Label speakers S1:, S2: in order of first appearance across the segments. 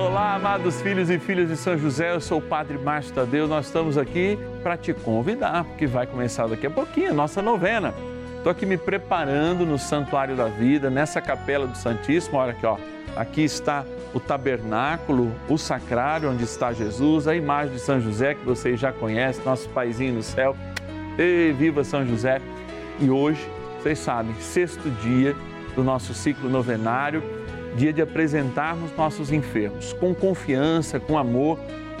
S1: Olá, amados filhos e filhas de São José, eu sou o Padre Márcio Tadeu. Nós estamos aqui para te convidar, porque vai começar daqui a pouquinho a nossa novena. Estou aqui me preparando no Santuário da Vida, nessa capela do Santíssimo. Olha aqui, ó. Aqui está o tabernáculo, o sacrário onde está Jesus, a imagem de São José que vocês já conhecem, nosso paizinho no céu. Ei, viva São José! E hoje, vocês sabem, sexto dia do nosso ciclo novenário dia de apresentarmos nossos enfermos com confiança, com amor,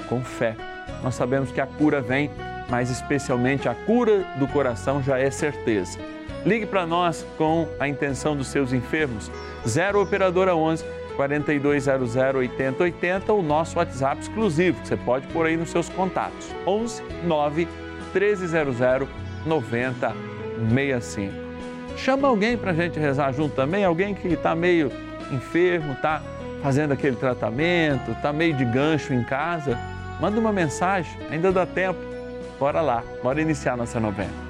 S1: com fé. Nós sabemos que a cura vem, mas especialmente a cura do coração já é certeza. Ligue para nós com a intenção dos seus enfermos. 0 operadora 11 4200 8080, o nosso WhatsApp exclusivo, que você pode pôr aí nos seus contatos. 11 9 1300 9065. Chama alguém para a gente rezar junto também, alguém que está meio enfermo, está fazendo aquele tratamento, está meio de gancho em casa, manda uma mensagem, ainda dá tempo. Bora lá, bora iniciar nossa novena.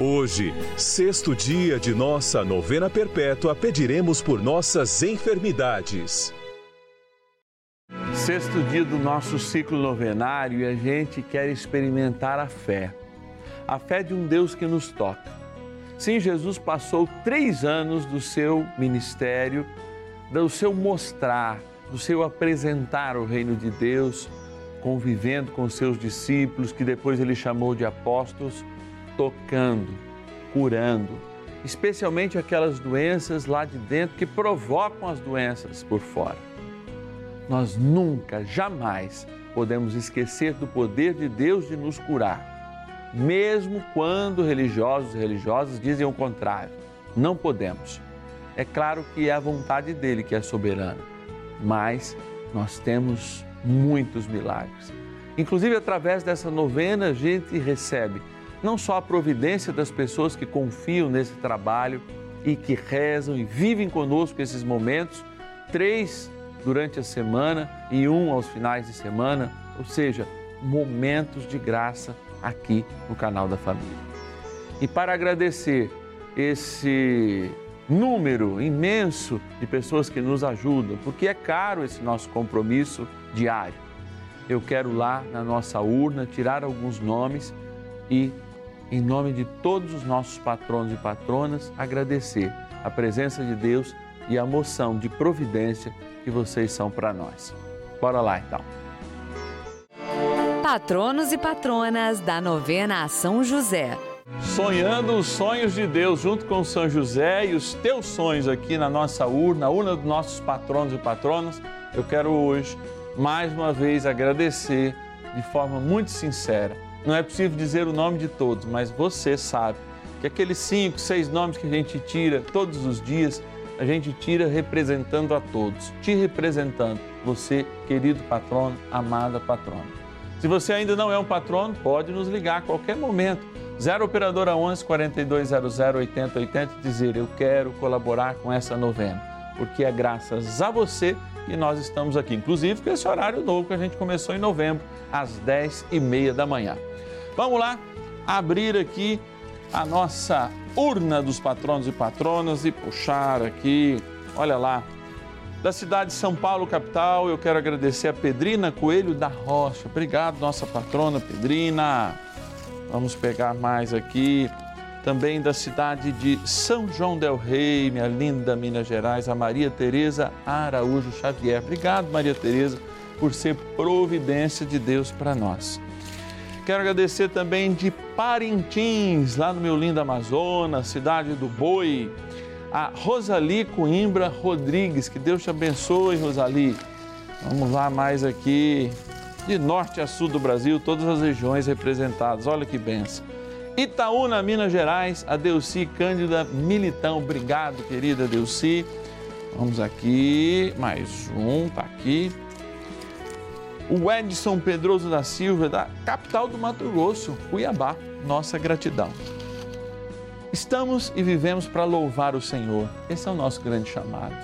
S2: Hoje, sexto dia de nossa novena perpétua, pediremos por nossas enfermidades.
S1: Sexto dia do nosso ciclo novenário e a gente quer experimentar a fé. A fé de um Deus que nos toca. Sim, Jesus passou três anos do seu ministério, do seu mostrar, do seu apresentar o reino de Deus, convivendo com seus discípulos, que depois ele chamou de apóstolos, tocando, curando, especialmente aquelas doenças lá de dentro que provocam as doenças por fora. Nós nunca, jamais podemos esquecer do poder de Deus de nos curar, mesmo quando religiosos e religiosas dizem o contrário. Não podemos. É claro que é a vontade dele que é soberana, mas nós temos muitos milagres. Inclusive, através dessa novena, a gente recebe não só a providência das pessoas que confiam nesse trabalho e que rezam e vivem conosco esses momentos, três durante a semana e um aos finais de semana, ou seja, momentos de graça aqui no canal da família. E para agradecer esse número imenso de pessoas que nos ajudam, porque é caro esse nosso compromisso diário. Eu quero lá na nossa urna tirar alguns nomes e, em nome de todos os nossos patronos e patronas, agradecer a presença de Deus e a moção de providência que vocês são para nós. Bora lá então.
S3: Patronos e patronas da novena a São José.
S1: Sonhando os sonhos de Deus junto com São José e os teus sonhos aqui na nossa urna, a urna dos nossos patronos e patronas, eu quero hoje mais uma vez agradecer de forma muito sincera. Não é possível dizer o nome de todos, mas você sabe que aqueles cinco, seis nomes que a gente tira todos os dias a gente tira representando a todos, te representando, você, querido patrono, amada patrona. Se você ainda não é um patrono, pode nos ligar a qualquer momento. 0 Operadora 11 4200 8080 e dizer: Eu quero colaborar com essa novena, porque é graças a você que nós estamos aqui. Inclusive com esse horário novo que a gente começou em novembro, às 10 e meia da manhã. Vamos lá abrir aqui a nossa urna dos patronos e patronas e puxar aqui, olha lá, da cidade de São Paulo, capital, eu quero agradecer a Pedrina Coelho da Rocha. Obrigado, nossa patrona Pedrina. Vamos pegar mais aqui. Também da cidade de São João del Rei, minha linda Minas Gerais, a Maria Tereza Araújo Xavier. Obrigado, Maria Tereza, por ser providência de Deus para nós. Quero agradecer também de Parintins, lá no meu lindo Amazonas, cidade do Boi, a Rosali Coimbra Rodrigues. Que Deus te abençoe, Rosali. Vamos lá mais aqui, de norte a sul do Brasil, todas as regiões representadas. Olha que benção. Itaúna, Minas Gerais, a Delci Cândida Militão. Obrigado, querida Delci. Vamos aqui, mais um, tá aqui o Edson Pedroso da Silva, da capital do Mato Grosso, Cuiabá. Nossa gratidão. Estamos e vivemos para louvar o Senhor. Esse é o nosso grande chamado.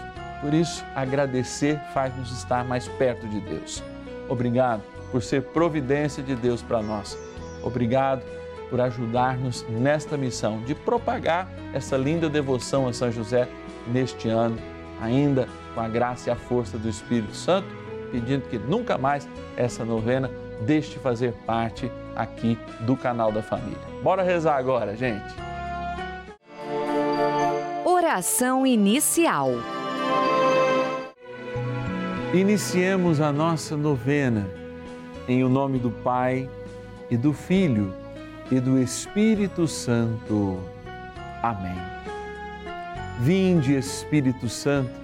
S1: Por isso, agradecer faz-nos estar mais perto de Deus. Obrigado por ser providência de Deus para nós. Obrigado por ajudar-nos nesta missão de propagar essa linda devoção a São José neste ano, ainda com a graça e a força do Espírito Santo pedindo que nunca mais essa novena deixe de fazer parte aqui do canal da família. Bora rezar agora, gente.
S3: Oração inicial.
S1: Iniciemos a nossa novena em o nome do Pai e do Filho e do Espírito Santo. Amém. Vinde, Espírito Santo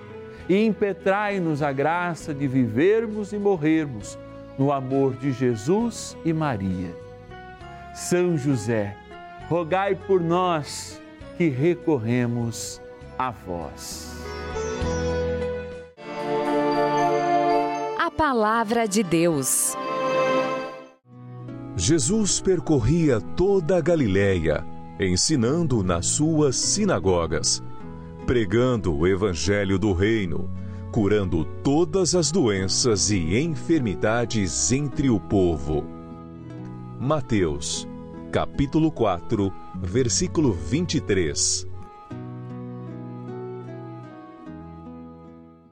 S1: e impetrai-nos a graça de vivermos e morrermos no amor de Jesus e Maria. São José, rogai por nós que recorremos a vós.
S3: A Palavra de Deus.
S2: Jesus percorria toda a Galiléia, ensinando nas suas sinagogas pregando o Evangelho do Reino, curando todas as doenças e enfermidades entre o povo. Mateus, capítulo 4, versículo 23.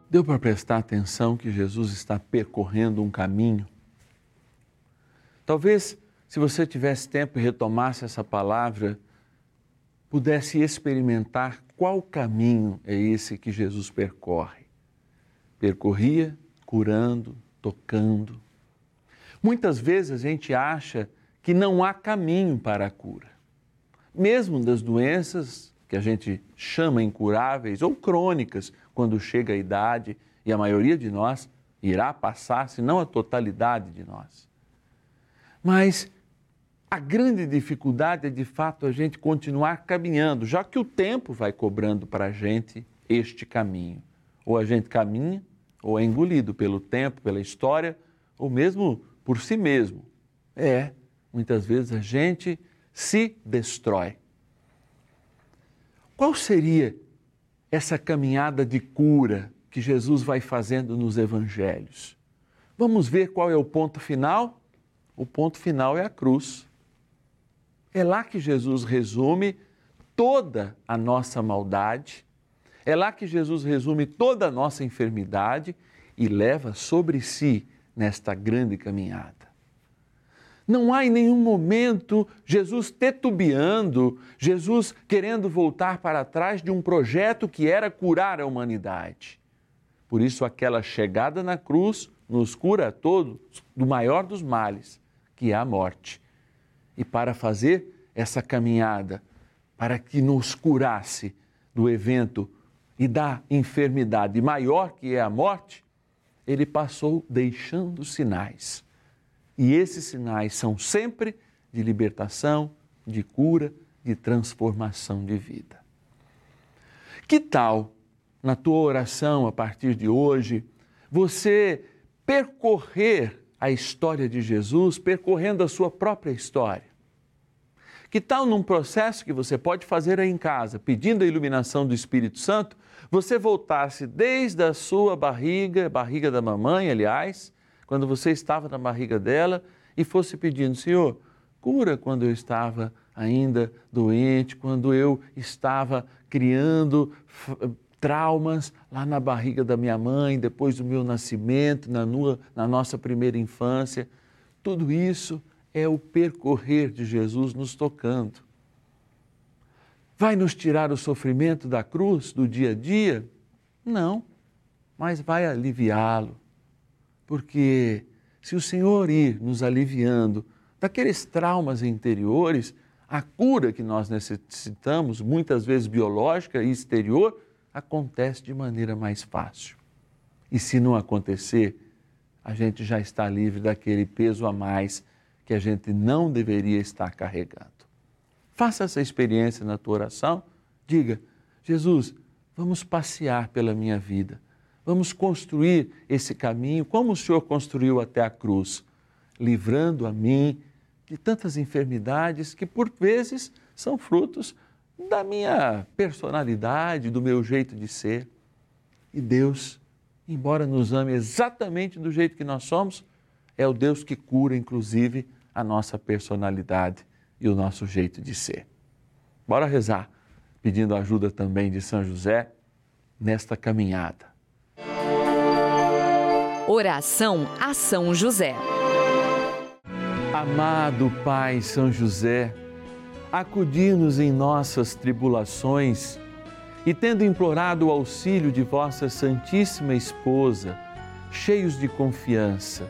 S1: Deu para prestar atenção que Jesus está percorrendo um caminho Talvez, se você tivesse tempo e retomasse essa palavra, pudesse experimentar qual caminho é esse que Jesus percorre. Percorria curando, tocando. Muitas vezes a gente acha que não há caminho para a cura. Mesmo das doenças que a gente chama incuráveis ou crônicas, quando chega a idade, e a maioria de nós irá passar, se não a totalidade de nós. Mas a grande dificuldade é de fato a gente continuar caminhando, já que o tempo vai cobrando para a gente este caminho. Ou a gente caminha, ou é engolido pelo tempo, pela história, ou mesmo por si mesmo. É, muitas vezes a gente se destrói. Qual seria essa caminhada de cura que Jesus vai fazendo nos evangelhos? Vamos ver qual é o ponto final? O ponto final é a cruz. É lá que Jesus resume toda a nossa maldade, é lá que Jesus resume toda a nossa enfermidade e leva sobre si nesta grande caminhada. Não há em nenhum momento Jesus tetubeando, Jesus querendo voltar para trás de um projeto que era curar a humanidade. Por isso, aquela chegada na cruz nos cura a todos do maior dos males, que é a morte. E para fazer essa caminhada, para que nos curasse do evento e da enfermidade maior que é a morte, ele passou deixando sinais e esses sinais são sempre de libertação, de cura, de transformação de vida. Que tal, na tua oração a partir de hoje, você percorrer a história de Jesus, percorrendo a sua própria história? Que tal num processo que você pode fazer aí em casa, pedindo a iluminação do Espírito Santo, você voltasse desde a sua barriga, barriga da mamãe, aliás, quando você estava na barriga dela e fosse pedindo, Senhor, cura quando eu estava ainda doente, quando eu estava criando traumas lá na barriga da minha mãe, depois do meu nascimento, na, nua, na nossa primeira infância. Tudo isso é o percorrer de Jesus nos tocando. Vai nos tirar o sofrimento da cruz do dia a dia? Não, mas vai aliviá-lo porque se o Senhor ir nos aliviando daqueles traumas interiores, a cura que nós necessitamos, muitas vezes biológica e exterior, acontece de maneira mais fácil. E se não acontecer, a gente já está livre daquele peso a mais que a gente não deveria estar carregando. Faça essa experiência na tua oração. Diga: Jesus, vamos passear pela minha vida Vamos construir esse caminho como o Senhor construiu até a cruz, livrando a mim de tantas enfermidades que por vezes são frutos da minha personalidade, do meu jeito de ser. E Deus, embora nos ame exatamente do jeito que nós somos, é o Deus que cura, inclusive, a nossa personalidade e o nosso jeito de ser. Bora rezar, pedindo ajuda também de São José nesta caminhada.
S3: Oração a São José.
S1: Amado Pai São José, acudir-nos em nossas tribulações e, tendo implorado o auxílio de vossa Santíssima Esposa, cheios de confiança,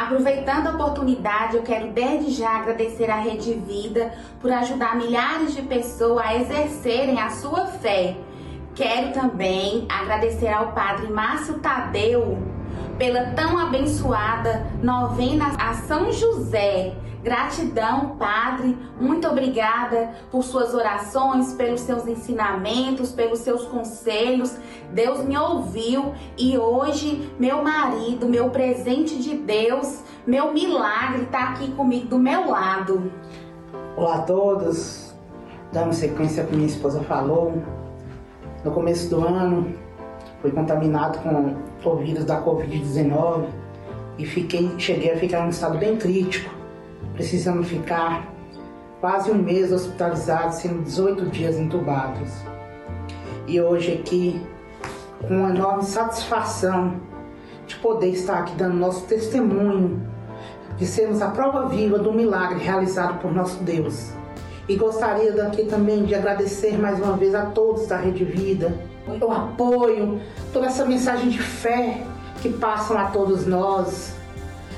S4: Aproveitando a oportunidade, eu quero desde já agradecer à Rede Vida por ajudar milhares de pessoas a exercerem a sua fé. Quero também agradecer ao Padre Márcio Tadeu pela tão abençoada novena a São José. Gratidão, Padre, muito obrigada por suas orações, pelos seus ensinamentos, pelos seus conselhos. Deus me ouviu e hoje meu marido, meu presente de Deus, meu milagre está aqui comigo do meu lado.
S5: Olá a todos, dando sequência ao que minha esposa falou. No começo do ano, fui contaminado com o vírus da Covid-19 e fiquei, cheguei a ficar em um estado bem crítico, precisando ficar quase um mês hospitalizado, sendo 18 dias entubados. E hoje aqui, com uma enorme satisfação de poder estar aqui dando nosso testemunho, de sermos a prova viva do milagre realizado por nosso Deus. E gostaria daqui também de agradecer mais uma vez a todos da Rede Vida, o apoio, toda essa mensagem de fé que passam a todos nós,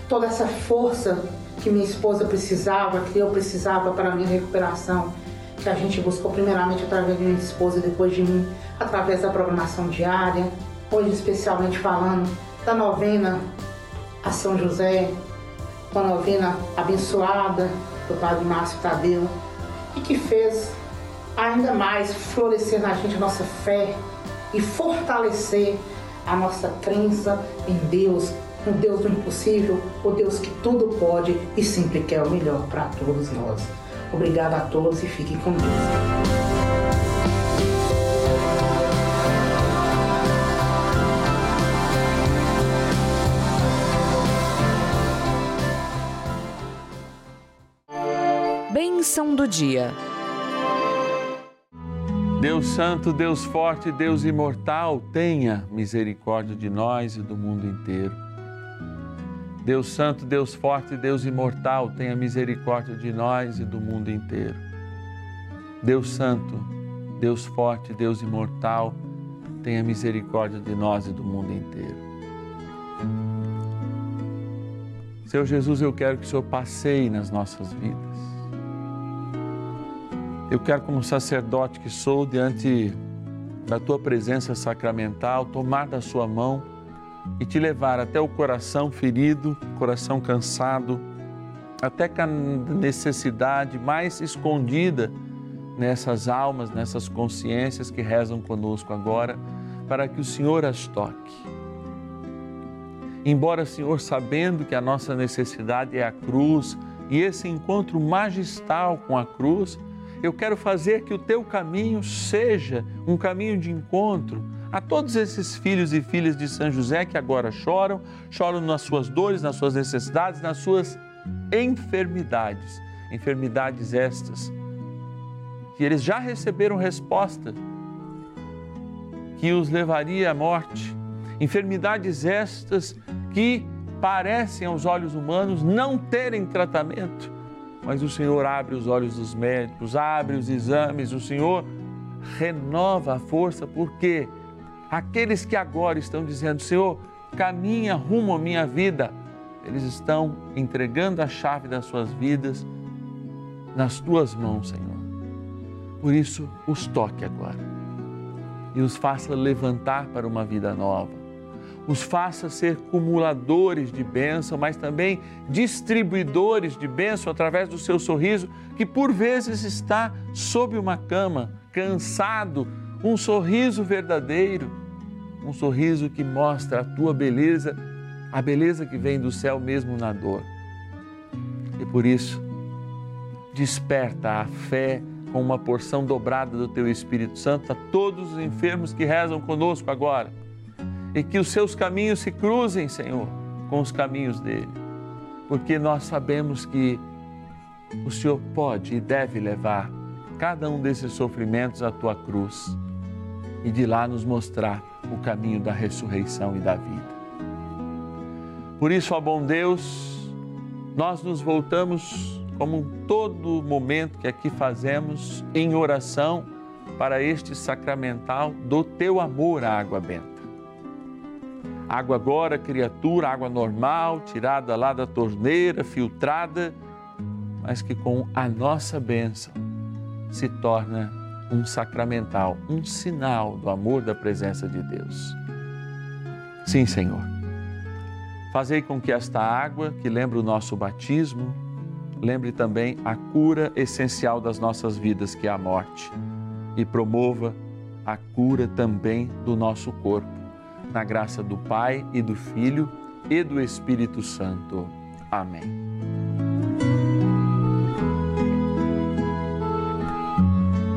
S5: toda essa força que minha esposa precisava, que eu precisava para a minha recuperação, que a gente buscou primeiramente através de minha esposa e depois de mim, através da programação diária, hoje especialmente falando da novena a São José, uma novena abençoada do Padre Márcio Tadeu, e que fez ainda mais florescer na gente a nossa fé e fortalecer a nossa crença em Deus, no Deus do impossível, o Deus que tudo pode e sempre quer o melhor para todos nós. Obrigada a todos e fiquem com Deus.
S3: Bênção do dia.
S1: Deus Santo, Deus Forte, Deus Imortal, tenha misericórdia de nós e do mundo inteiro. Deus Santo, Deus Forte, Deus Imortal, tenha misericórdia de nós e do mundo inteiro. Deus Santo, Deus Forte, Deus Imortal, tenha misericórdia de nós e do mundo inteiro. Seu Jesus, eu quero que o Senhor passeie nas nossas vidas. Eu quero, como sacerdote que sou, diante da tua presença sacramental, tomar da sua mão e te levar até o coração ferido, coração cansado, até a necessidade mais escondida nessas almas, nessas consciências que rezam conosco agora, para que o Senhor as toque. Embora, Senhor, sabendo que a nossa necessidade é a cruz e esse encontro magistal com a cruz, eu quero fazer que o teu caminho seja um caminho de encontro a todos esses filhos e filhas de São José que agora choram, choram nas suas dores, nas suas necessidades, nas suas enfermidades. Enfermidades estas que eles já receberam resposta que os levaria à morte. Enfermidades estas que parecem aos olhos humanos não terem tratamento mas o Senhor abre os olhos dos médicos, abre os exames, o Senhor renova a força, porque aqueles que agora estão dizendo, Senhor, caminha rumo à minha vida, eles estão entregando a chave das suas vidas nas tuas mãos, Senhor. Por isso, os toque agora. E os faça levantar para uma vida nova. Os faça ser acumuladores de bênção, mas também distribuidores de bênção através do seu sorriso, que por vezes está sob uma cama, cansado, um sorriso verdadeiro, um sorriso que mostra a tua beleza a beleza que vem do céu mesmo na dor. E por isso, desperta a fé com uma porção dobrada do teu Espírito Santo a todos os enfermos que rezam conosco agora. E que os seus caminhos se cruzem, Senhor, com os caminhos dele. Porque nós sabemos que o Senhor pode e deve levar cada um desses sofrimentos à tua cruz e de lá nos mostrar o caminho da ressurreição e da vida. Por isso, ó bom Deus, nós nos voltamos como todo momento que aqui fazemos em oração para este sacramental do teu amor à água benta. Água agora, criatura, água normal, tirada lá da torneira, filtrada, mas que com a nossa bênção se torna um sacramental, um sinal do amor da presença de Deus. Sim, Senhor. Fazei com que esta água, que lembra o nosso batismo, lembre também a cura essencial das nossas vidas, que é a morte, e promova a cura também do nosso corpo, na graça do Pai e do Filho e do Espírito Santo. Amém.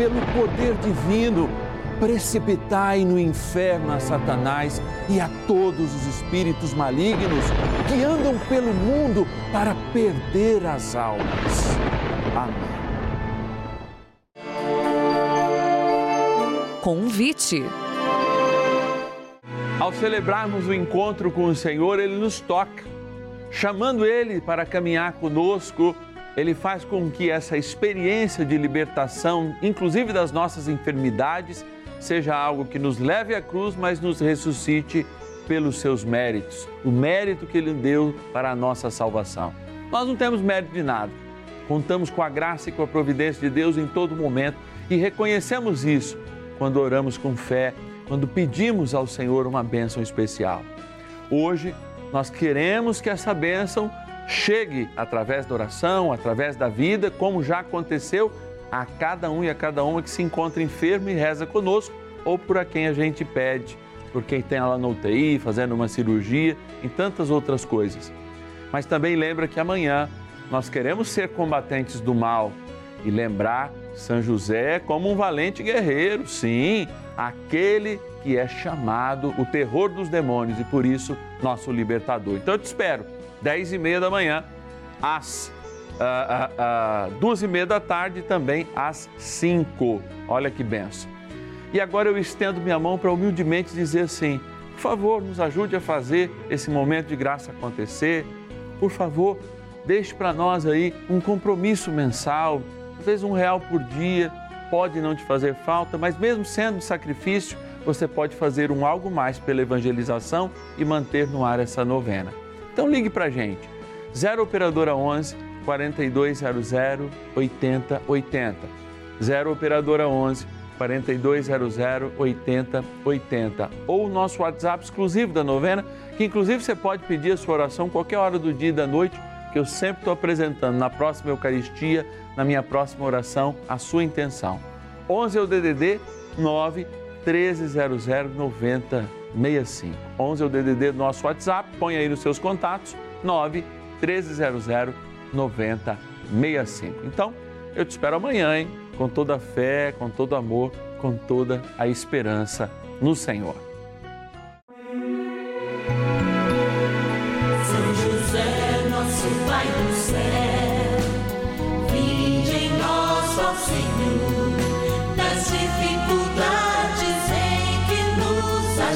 S1: pelo poder divino, precipitai no inferno a Satanás e a todos os espíritos malignos que andam pelo mundo para perder as almas. Amém.
S3: Convite.
S1: Ao celebrarmos o encontro com o Senhor, Ele nos toca, chamando Ele para caminhar conosco ele faz com que essa experiência de libertação, inclusive das nossas enfermidades, seja algo que nos leve à cruz, mas nos ressuscite pelos seus méritos, o mérito que Ele deu para a nossa salvação. Nós não temos mérito de nada, contamos com a graça e com a providência de Deus em todo momento e reconhecemos isso quando oramos com fé, quando pedimos ao Senhor uma bênção especial. Hoje, nós queremos que essa bênção chegue através da oração, através da vida, como já aconteceu a cada um e a cada uma que se encontra enfermo e reza conosco, ou por a quem a gente pede, por quem tem ela no UTI, fazendo uma cirurgia e tantas outras coisas. Mas também lembra que amanhã nós queremos ser combatentes do mal e lembrar São José como um valente guerreiro, sim, aquele que é chamado o terror dos demônios e por isso nosso libertador. Então eu te espero 10 e meia da manhã, às ah, ah, duas e meia da tarde também às 5. Olha que benção. E agora eu estendo minha mão para humildemente dizer assim: por favor, nos ajude a fazer esse momento de graça acontecer. Por favor, deixe para nós aí um compromisso mensal, às vezes um real por dia, pode não te fazer falta, mas mesmo sendo sacrifício, você pode fazer um algo mais pela evangelização e manter no ar essa novena. Então ligue para a gente, 0 Operadora 11 4200 8080. 0 Operadora 11 4200 8080. Ou o nosso WhatsApp exclusivo da novena, que inclusive você pode pedir a sua oração qualquer hora do dia e da noite, que eu sempre estou apresentando na próxima Eucaristia, na minha próxima oração, a sua intenção. 11 é o DDD 9 1300 9065. 11 é o DDD do nosso WhatsApp, põe aí nos seus contatos 9 1300 9065. Então, eu te espero amanhã, hein? Com toda a fé, com todo amor, com toda a esperança no Senhor.
S6: Senhor, das dificuldades